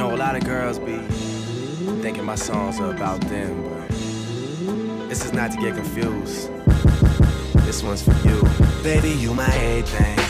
know, a lot of girls be thinking my songs are about them, but this is not to get confused. This one's for you. Baby, you my everything.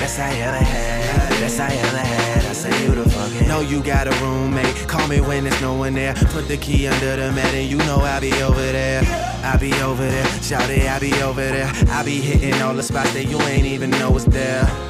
Best I ever had. Best I ever had. I say, You the fucking. Know you got a roommate. Call me when there's no one there. Put the key under the mat and you know I'll be over there. I'll be over there, shout it, I be over there. I'll be hitting all the spots that you ain't even know was there.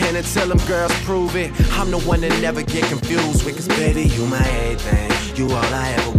And until them girls prove it, I'm the one that never get confused with. Cause baby, you my everything. You all I ever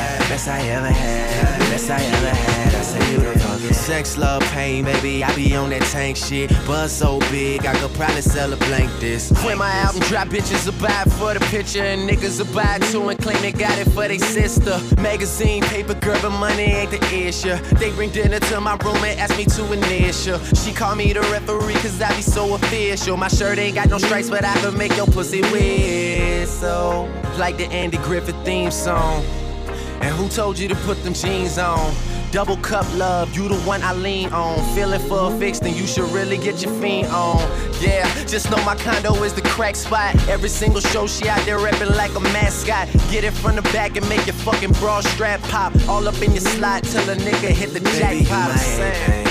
Best I ever had. Best I ever had. I say, You the fucking sex, love, pain, baby. I be on that tank shit. Buzz so big, I could probably sell a blank this. When my album drop, bitches will buy for the picture, and niggas will buy too and claim they got it for they sister. Magazine, paper, girl, but money ain't the issue. They bring dinner to my room and ask me to initial. She call me the referee, cause I be so official. My shirt ain't got no stripes, but I can make your pussy whistle. Like the Andy Griffith theme song. And who told you to put them jeans on? Double cup love, you the one I lean on. Feeling for a fix, then you should really get your fiend on. Yeah, just know my condo is the crack spot. Every single show she out there reppin' like a mascot. Get it from the back and make your fucking bra strap pop. All up in your slot till a nigga hit the Baby, jackpot.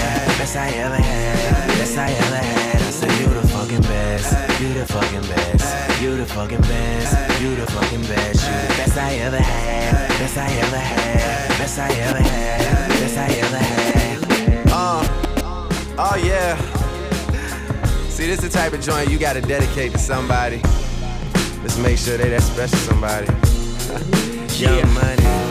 Best I ever had. Best I ever had. I say you the fucking best. You the fucking best. You the fucking best. You the fucking best. You the best I ever had. Best I ever had. Best I ever had. Best I ever had. Uh, oh yeah. See, this is the type of joint you gotta dedicate to somebody. Let's make sure they that special somebody. Young Yeah. money.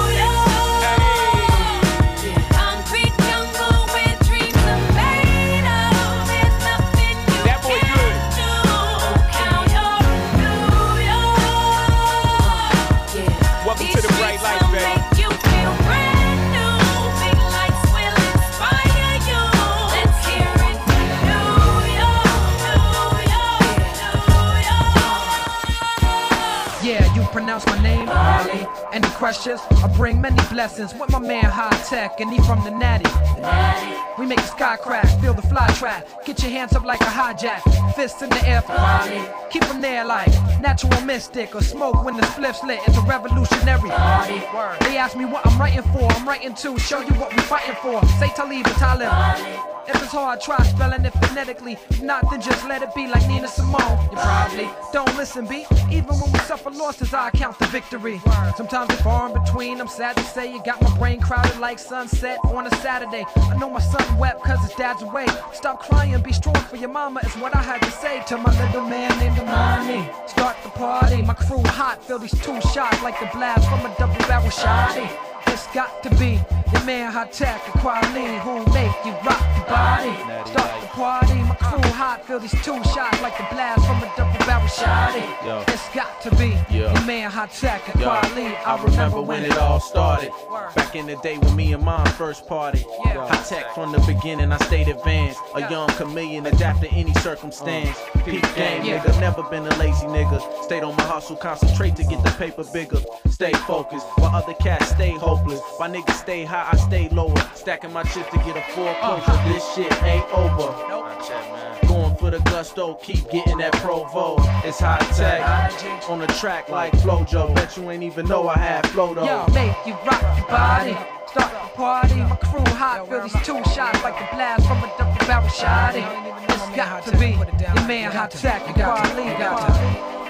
Marley. Questions? I bring many blessings with my man High Tech, and he from the Natty. We make the sky crack, feel the fly track. Get your hands up like a hijack, fists in the air for Marley. Keep them there like natural mystic or smoke when the spliff's lit. It's a revolutionary party. They ask me what I'm writing for. I'm writing to show you what we're fighting for. Say Talib or Talib. If it's hard, try spelling it phonetically. If not, then just let it be like Nina Simone. You probably don't listen, B. Even when we suffer losses, I count the victory. Sometimes it's far in between. I'm sad to say you got my brain crowded like sunset on a Saturday. I know my son wept cause his dad's away. Stop crying, be strong for your mama, is what I had to say to my little man named Amani. Start the party, my crew hot, feel these two shots like the blast from a double barrel shotty. It's got to be the man Hi-Tek and Kweli who make you rock your body. Start the party, my crew hot, feel these two shots like the blast from a double barrel shotty. It's got to be the man Hi-Tek and Kweli. I remember when it all started. Back in the day when me and mom first party. Yeah. Hi-Tek from the beginning, I stayed advanced. A young chameleon, adapt to any circumstance. Uh, Peak game, Yeah. nigga. Never been a lazy nigga. Stayed on my hustle, concentrate to get the paper bigger. Stay focused, while other cats stay hopeless. My niggas stay high, I stay lower. Stacking my chips to get a foreclosure. This shit ain't over. Going for the gusto, keep getting that provo. It's high tech. On the track like Flojo. Bet you ain't even know I had flow though. Yo, make you rock your body. Start the party, my crew hot, feel these two shots like the blast from a double barrel shotty. It's got to be the man Hi-Tek and Kweli. Got to.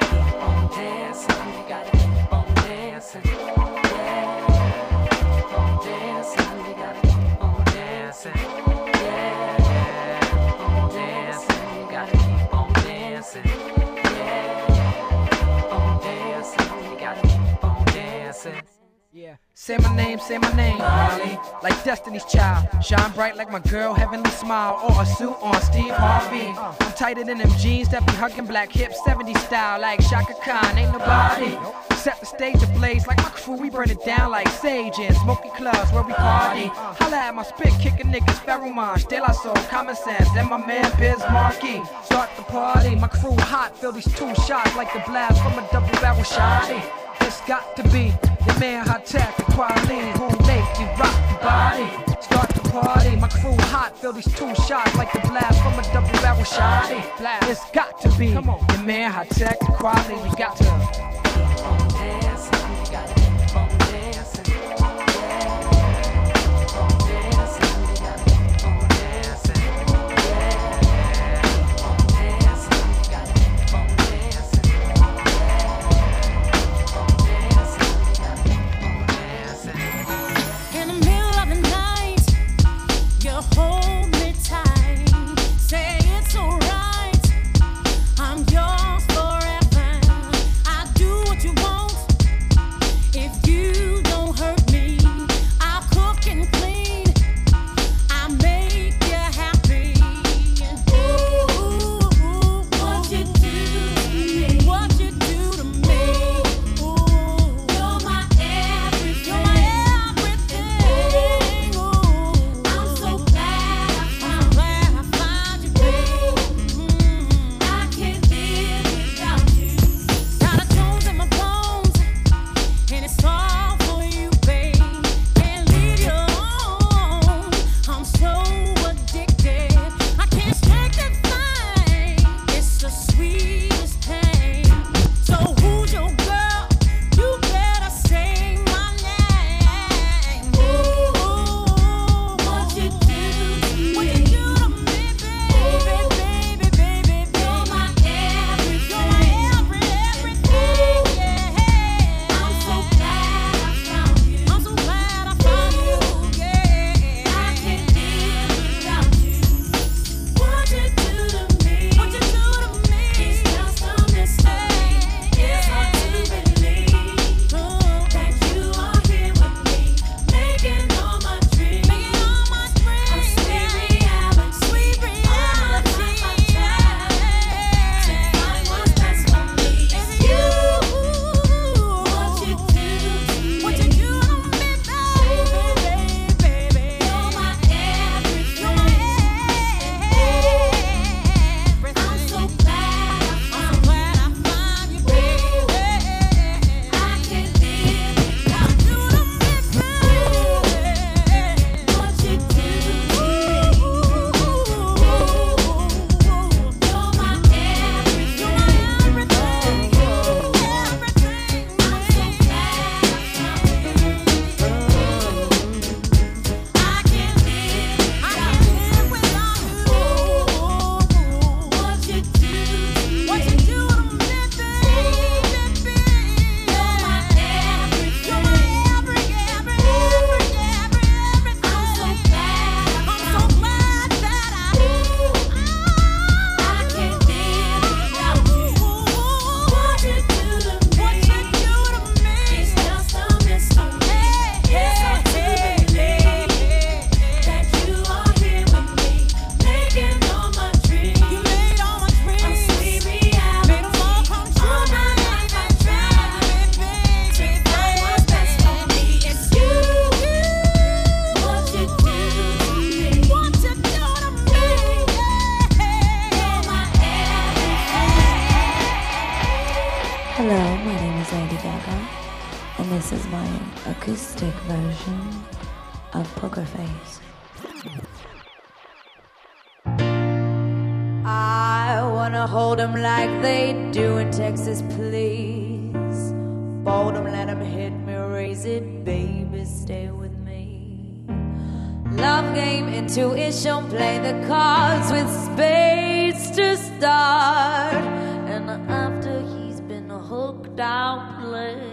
Say my name, say my name, Harley. Like Destiny's Child. Shine bright like my girl, heavenly smile. Or a suit on Steve Harvey. I'm tighter than them jeans that be hugging black hips, 70 style. Like Chaka Khan, ain't nobody. Set the stage ablaze like my crew, we burn it down like sage in smoky clubs where we party. Holla at my spit, kicking niggas, Pharoahe Monch, De La Soul, Common Sense, and my man Biz Markie. Start the party, my crew hot, feel these two shots like the blast from a double barrel shotty. It's got to be man high tech Kweli who make you rock your body. Start the party, my crew hot, feel these two shots like the blast from a double barrel shotty. It's got to be the man high tech Kweli. You got to. Please. Them, let them hit me, raise it, baby, stay with me. Love game, intuition, play the cards with spades to start. And after he's been hooked, I'll play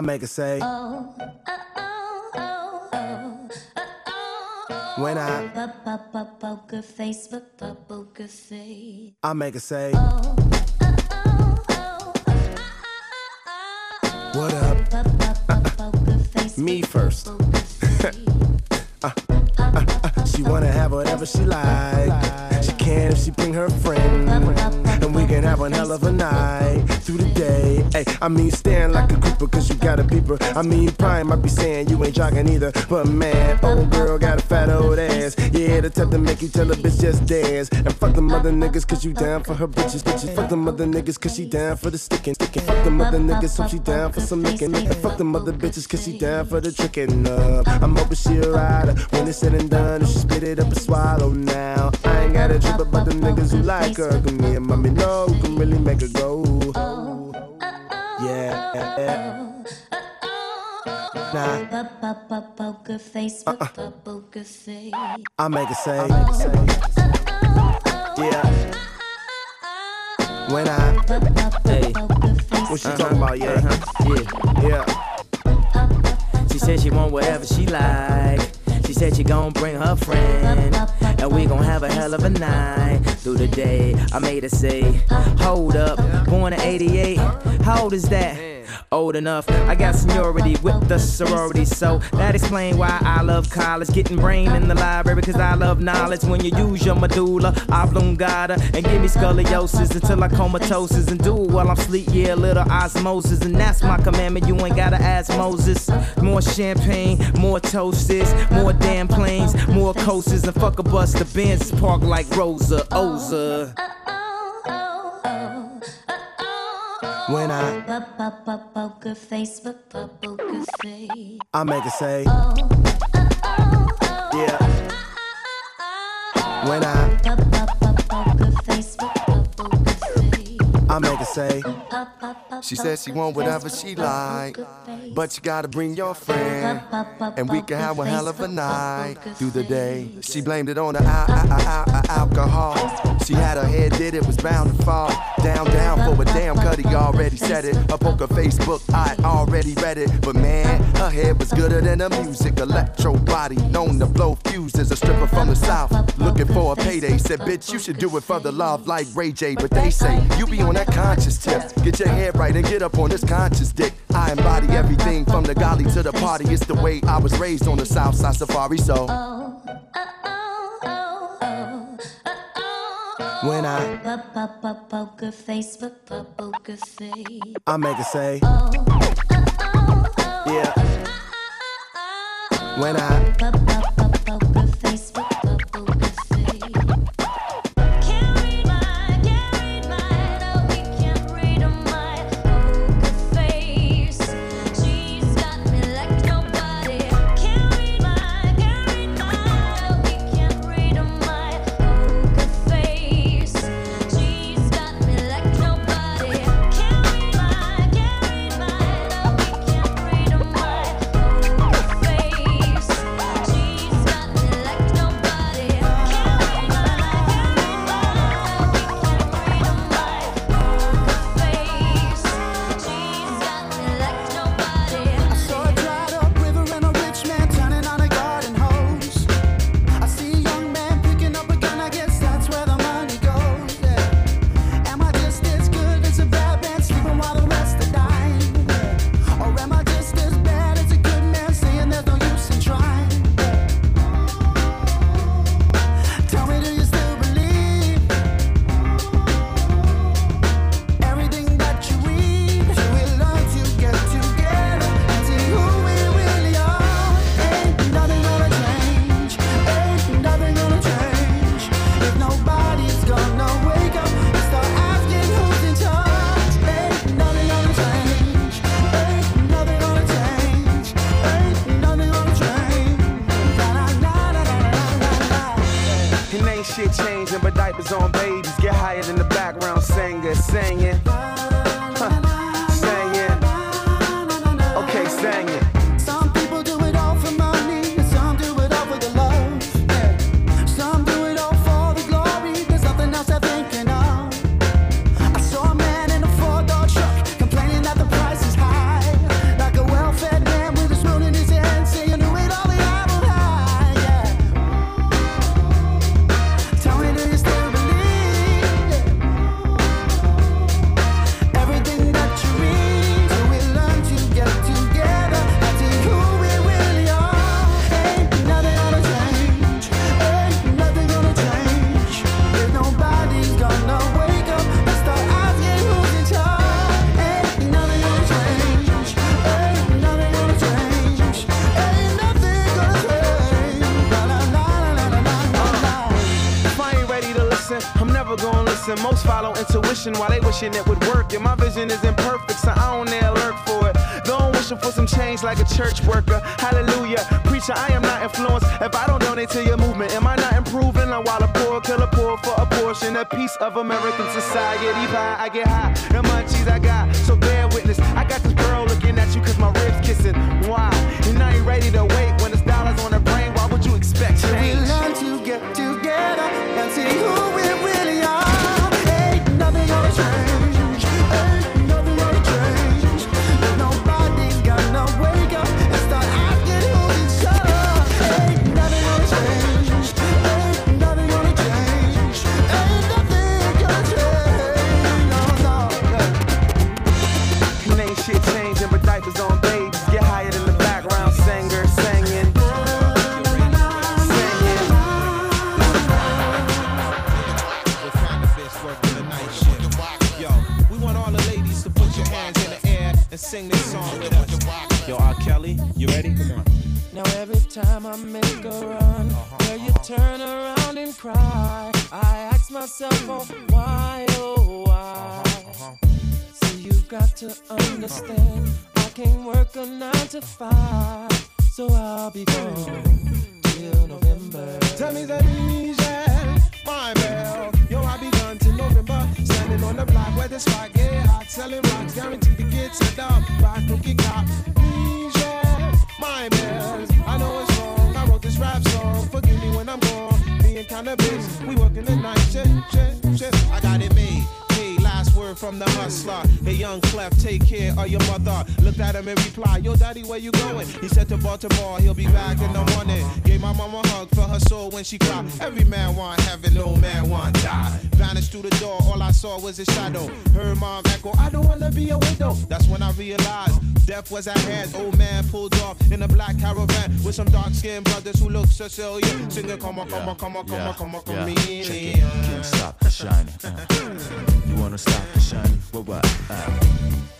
I make her say, Oh, oh, oh, oh, oh. when I, Poker face, poker face. I make her say, what up? Me first. Uh, uh, uh, she wanna have whatever she like. She can if she bring her friend. And we can have one hell of a night through the day. Hey, I mean, stand like a grouper cause you got a beeper. I mean, probably might be saying you ain't jogging either. But man, old girl got a fat old ass. Yeah, the type to make you tell a bitch just dance. And fuck them other niggas cause you down for her bitches. bitches. Fuck them other niggas cause she down for the sticking. sticking. Fuck them other niggas so she down for some licking. And fuck them other bitches cause she down for the tricking up. I'm hoping she a rider when it's said and done. She spit it up and swallow now. I ain't got a trip about the niggas who like her. Cause me and mommy know who can really make her go. Oh, yeah. Oh, oh, nah, Poker face, poker uh-uh. face. I make her say, yeah. When I, Hey, what you talking about, yeah, uh-huh. yeah. yeah. She said she want whatever she like. She said she gon' bring her friend. And we gon' have a hell of a night through the day. I made her say, Hold up, born in 88. How old is that? Old enough. I got seniority with the sorority, so that explain why I love college. Getting brain in the library, cause I love knowledge. When you use your medulla oblongata and give me scoliosis until I comatosis and do it while I'm sleep. Yeah, little osmosis, and that's my commandment. You ain't gotta ask Moses. More champagne, more toasts, more damn planes, more coasters, and fuck a bus. The Benz park like Rosa Oza. Uh, uh, uh, When I, Poker face, poker face. I make her say, yeah. When I, I make her say, She said she want whatever she like, but you gotta bring your friend, and we can have a hell of a night through the day. She blamed it on the al- al- al- alcohol. She had her head did it was bound to fall down down for a damn cutty already said it. Her poker Facebook I already read it, but man, her head was gooder than the music. Electro body known to blow fuses. A stripper from the south looking for a payday. Said bitch you should do it for the love like Ray J, but they say you be on that conscious tip. Get your head right and get up on this conscious dick. I embody everything from the golly to the party. It's the way I was raised on the south side safari, so. Oh, uh, oh, oh, uh, when I, Poker face, poker face. I make her say, yeah. When I, follow while they wishing it would work. And my vision is imperfect, so I don't dare lurk for it. Don't wishing for some change like a church worker. Hallelujah. Preacher, I am not influenced. If I don't donate to your movement, am I not improving? Now while a poor kill a poor for a portion, a piece of American society pie. I get high, the munchies I got. So bear witness. I got this girl looking at you cause my ribs kissing. Why? And I ain't ready to wait when it's to understand, I can't work a nine to five, so I'll be gone till November. Tell me that Michelle, my bell. Yo, I begun to November. Standing on the block where the spot get hot. Selling rocks, guaranteed to get set up by cookie cop. Michelle, my bells. I know it's wrong. I wrote this rap song. Forgive me when I'm gone. Me and Canibus, we working the night shift. From the hustler. Hey, young Clef, take care of your mother. Looked at him and replied, Yo, daddy, where you going? He said to Baltimore, he'll be back in the morning. Gave my mama a hug for her soul when she cried. Every man want heaven, no man want die. Vanished through the door, all I saw was a shadow. Heard mom echo, I don't wanna be a widow. That's when I realized death was at hand. Old man pulled off in a black caravan with some dark skinned brothers who look Sicilian. Singing, come on, come on, come on, come on, come on, come on, Can't stop the shining. Uh. You wanna stop the shining? What what? Uh.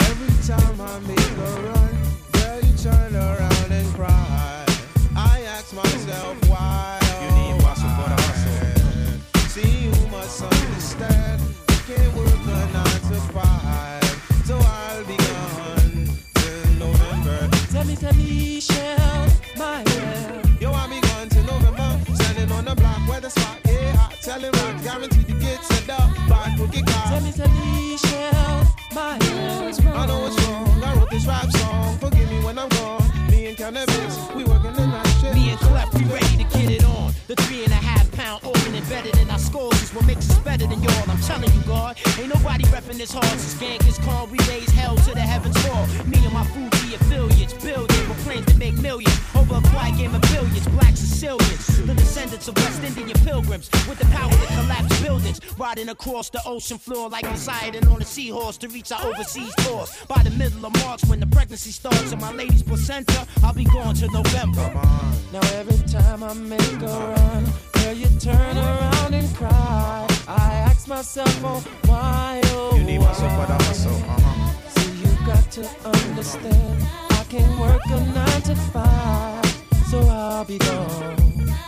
Every time I make a run, girl, you turn around and cry. I ask myself why. You need muscle for the hustle. See, you must understand. You can't work a nine to five, so I'll be gone till November. Tell me, tell me, Michelle, my bell. Yo, I'll be gone till November. Standing on the block where the spot get hot. Telling rock, guaranteed to get up by cookie Tell me, tell me, Michelle, my. I know it's wrong. I wrote this rap song. Forgive me when I'm gone. Me and Canibus, we working the night shift. Me and Clef, we ready to get it on. The three and a half pound organ embedded in our skulls is what makes us better than y'all. I'm telling you, God, ain't nobody repping this hard since Genghis Khan. We raise hell to the heavens fall. Me and my Fugee affiliates building with plans to make millions over a quiet game of billions. Black Sicilians, the descendants of West Indian pilgrims with the power to collapse buildings, riding across the ocean floor like Poseidon on a seahorse to reach our overseas tours. By the middle of March, when the pregnancy starts and my lady's placenta, I'll be gone to November. Now every time I make a run, girl, you turn around and cry. I ask myself, oh why, oh You need muscle for the why? hustle. Uh-huh. See, you got to understand, I can't work a nine to five, so I'll be gone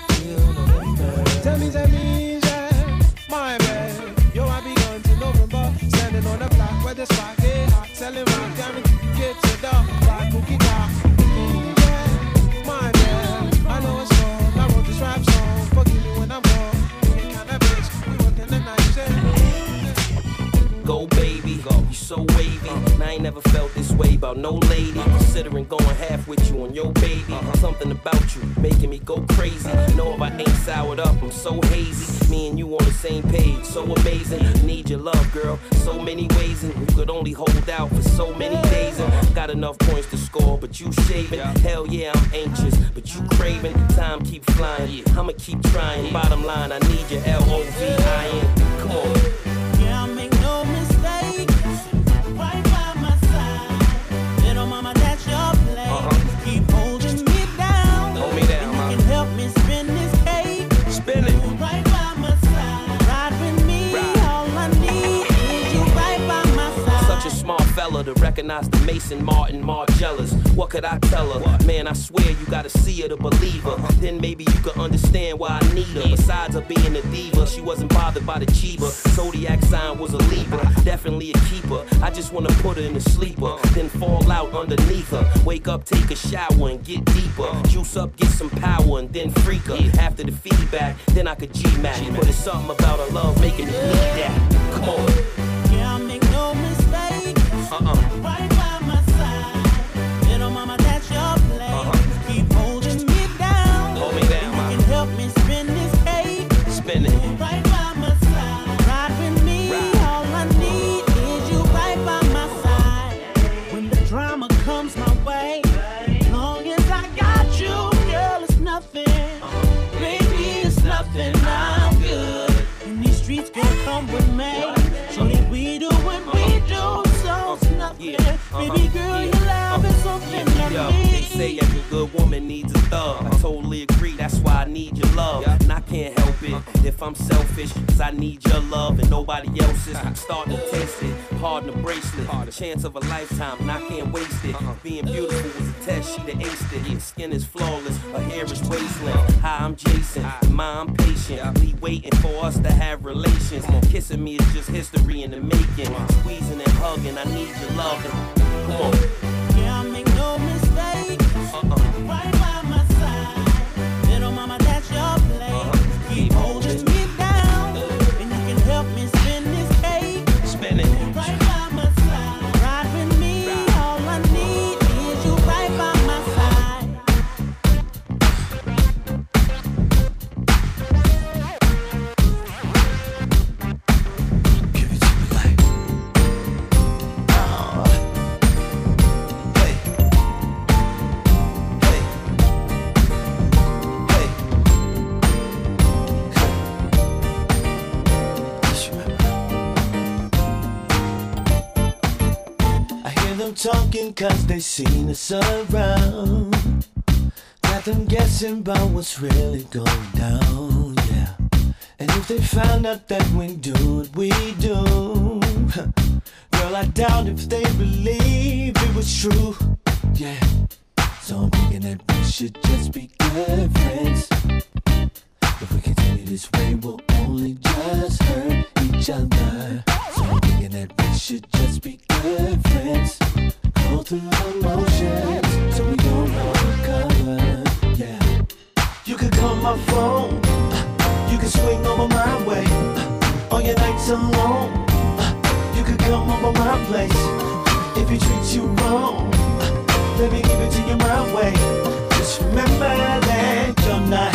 till November. Tell me, tell me, yeah, my man. Yo, I be gone till November. Standing on the block where the spot get hot. Selling rock, guaranteed ain't never felt this way about no lady. Considering going half with you on your baby. Something about you making me go crazy. Know if I ain't soured up, I'm so hazy. Me and you on the same page, so amazing. Need your love, girl, so many ways, and you could only hold out for so many days. And got enough points to score, but you shaving. Hell yeah, I'm anxious, but you craving. Time keep flying, I'ma keep trying. Bottom line, I need your L O V I N. Come on. Recognize the Maison Martin Margielas. What could I tell her? Man, I swear you gotta see her to believe her. Then maybe you could understand why I need her. Besides her being a diva, she wasn't bothered by the Chiba. Zodiac sign was a Libra, definitely a keeper. I just wanna put her in a sleeper, then fall out underneath her. Wake up, take a shower, and get deeper. Juice up, get some power, and then freak her. After the feedback, then I could G-Mac. But it's something about her love making me need that. Come on. Yeah, I make no mistake. Uh-uh. Woman needs a thug. I totally agree, that's why I need your love. And I can't help it if I'm selfish, cause I need your love and nobody else's. I'm starting to taste it, hard the bracelet. Chance of a lifetime, and I can't waste it. Being beautiful was a test, she the aced it. Her skin is flawless, her hair is wasteland. Hi, I'm Jason, my, I'm patient. We waiting for us to have relations. Kissing me is just history in the making. Squeezing and hugging, I need your loving. Come on. Cause they seen us around. Got them guessing about what's really going down, yeah. And if they found out that we do what we do, girl, I doubt if they believe it was true, yeah. So I'm thinking that we should just be good friends. If we continue this way, we'll only just hurt each other. So I'm thinking that we should just be good friends. Go through the motions so we don't recover. Yeah. You could call my phone. You could swing over my way. On your nights alone. You could come over my place. If he treats you wrong, let me give it to you my way. Just remember that you're not,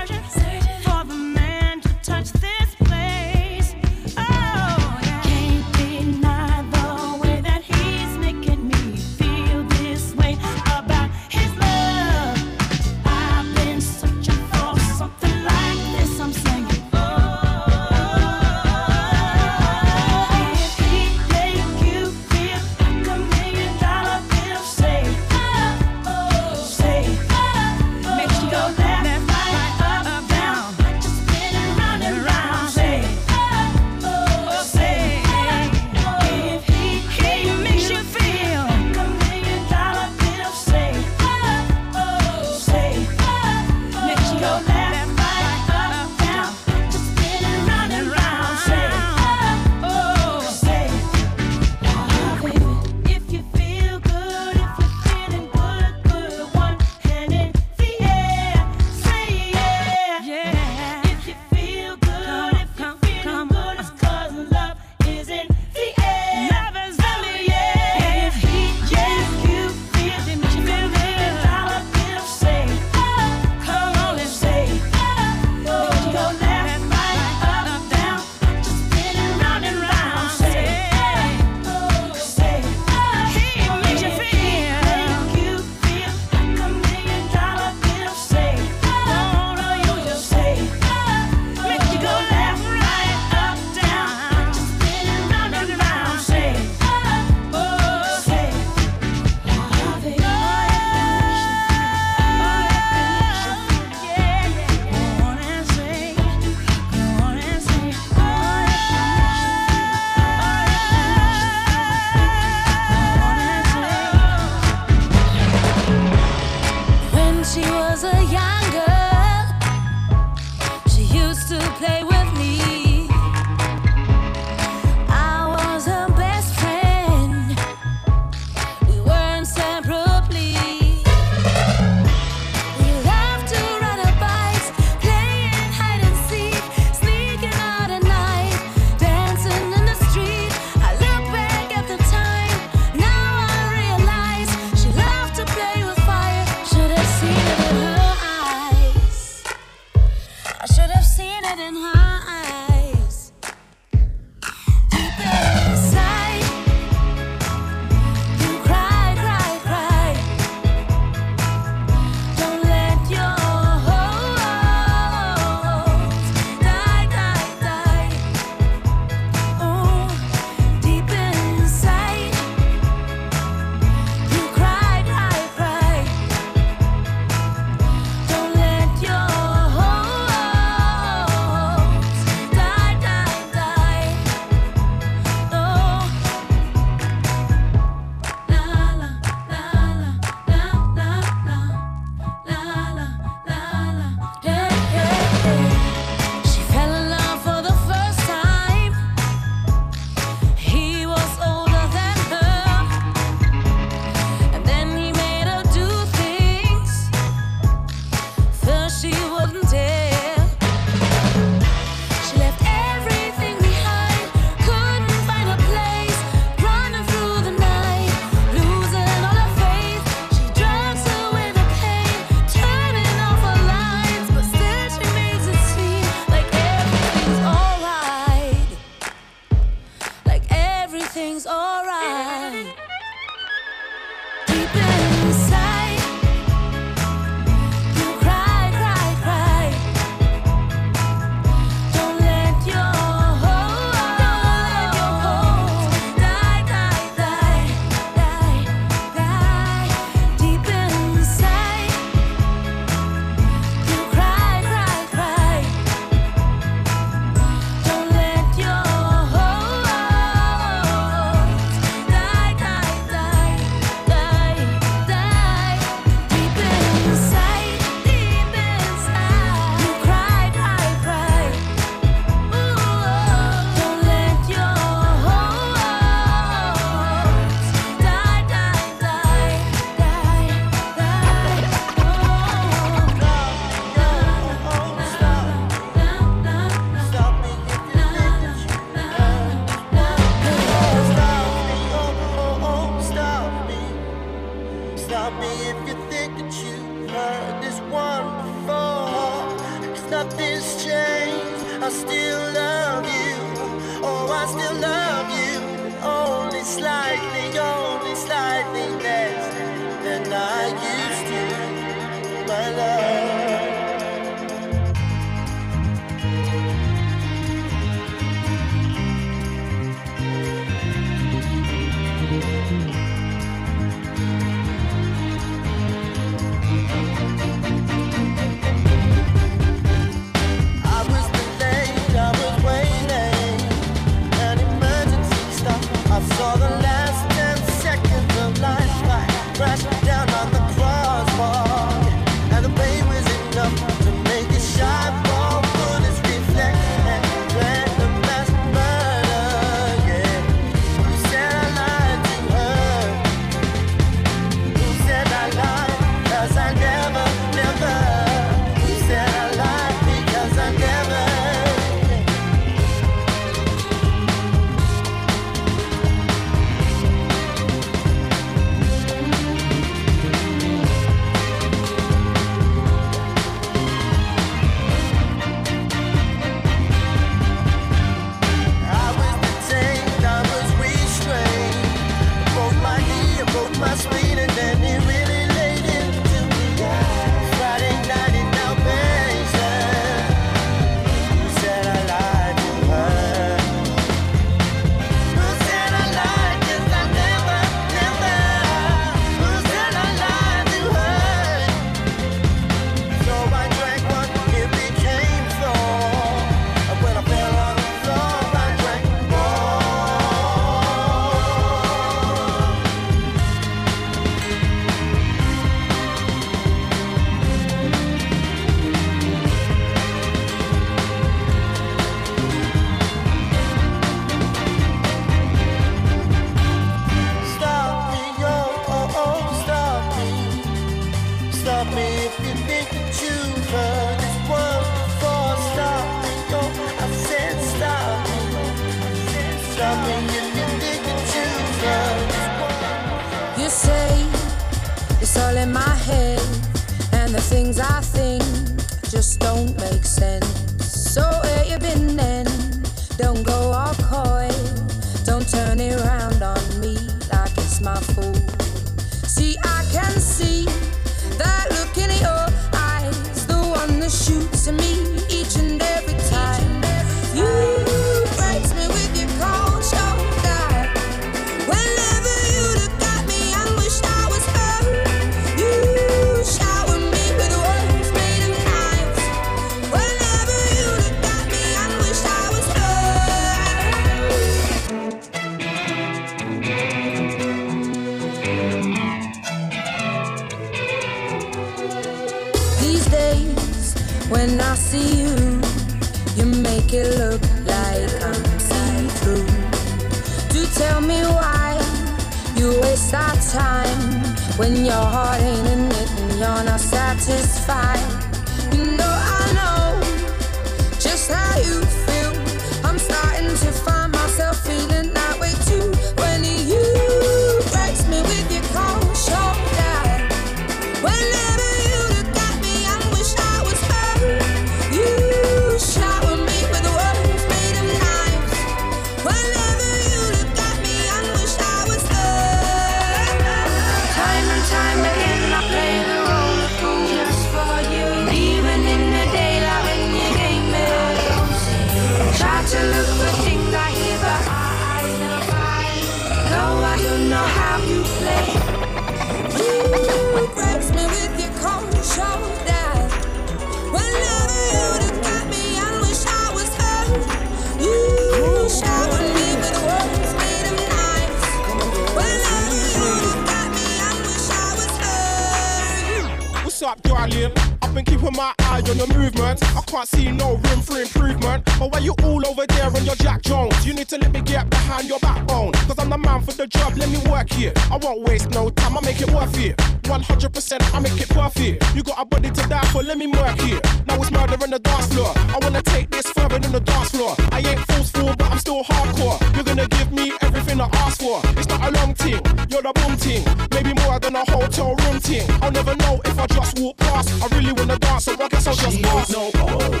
everything ask for. It's not a long thing, you're the boom thing. Maybe more than a hotel room thing. I'll never know if I just walk past. I really wanna dance, so I guess I'll just She pass. no oh,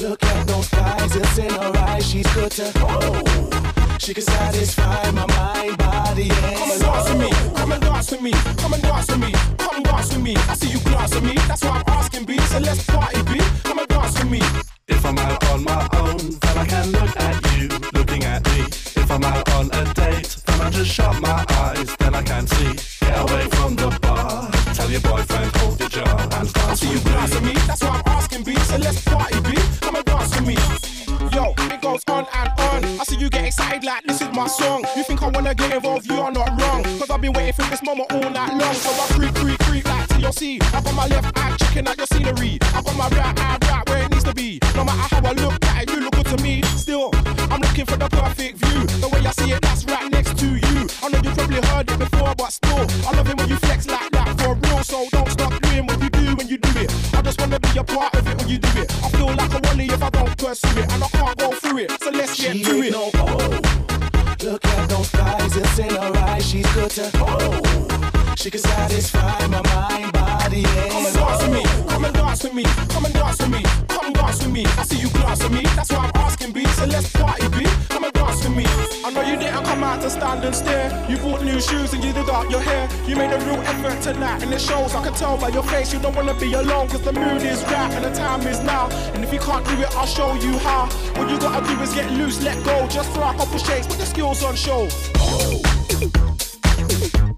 look at those thighs. it's in her eyes. She's good to oh. She can satisfy my mind, body, and Come and dance with me, come and dance with me, come and dance with me, come and dance with me. I see you glance at me, that's why I'm asking B. So let's party B, come and dance with me. If I'm out on my own, then I can look at you, looking at me. If I'm out on a then I just shut my eyes, then I can't see. Get away from the bar, tell your boyfriend hold your jar and dance see with you glance at me. that's why I'm asking B. So let's party B, come and dance with me. Yo, it goes on and on. I see you get excited like this is my song. You think I wanna get involved? You are not wrong. Cause I've been waiting for this moment all night long. So I creep, creep, creep like TLC. I got my left eye checking out your scenery. I got my right eye right where it needs to be. No matter how I look at it, you look good to me. Still, looking for the perfect view. The way I see it, that's right next to you. I know you probably heard it before, but still, I love it when you flex like that for real. So don't stop doing what you do when you do it. I just wanna be a part of it when you do it. I feel like a wally if I don't pursue it, and I can't go through it. So let's get She to it. no oh. Look at those thighs, it's in her eyes. She's good to oh. She can satisfy my mind, body, and Come and dance with me, come and dance with me, come and dance with me, come me. I see you glance at me, that's why I'm asking B. So let's party B, come and dance with me. I know you didn't come out to stand and stare. You bought new shoes and you did up your hair. You made a real effort tonight, and it shows. I can tell by your face you don't wanna be alone, cause the mood is right and the time is now. And if you can't do it, I'll show you how. What you gotta do is get loose, let go, just for a couple shakes, put the skills on show. Talk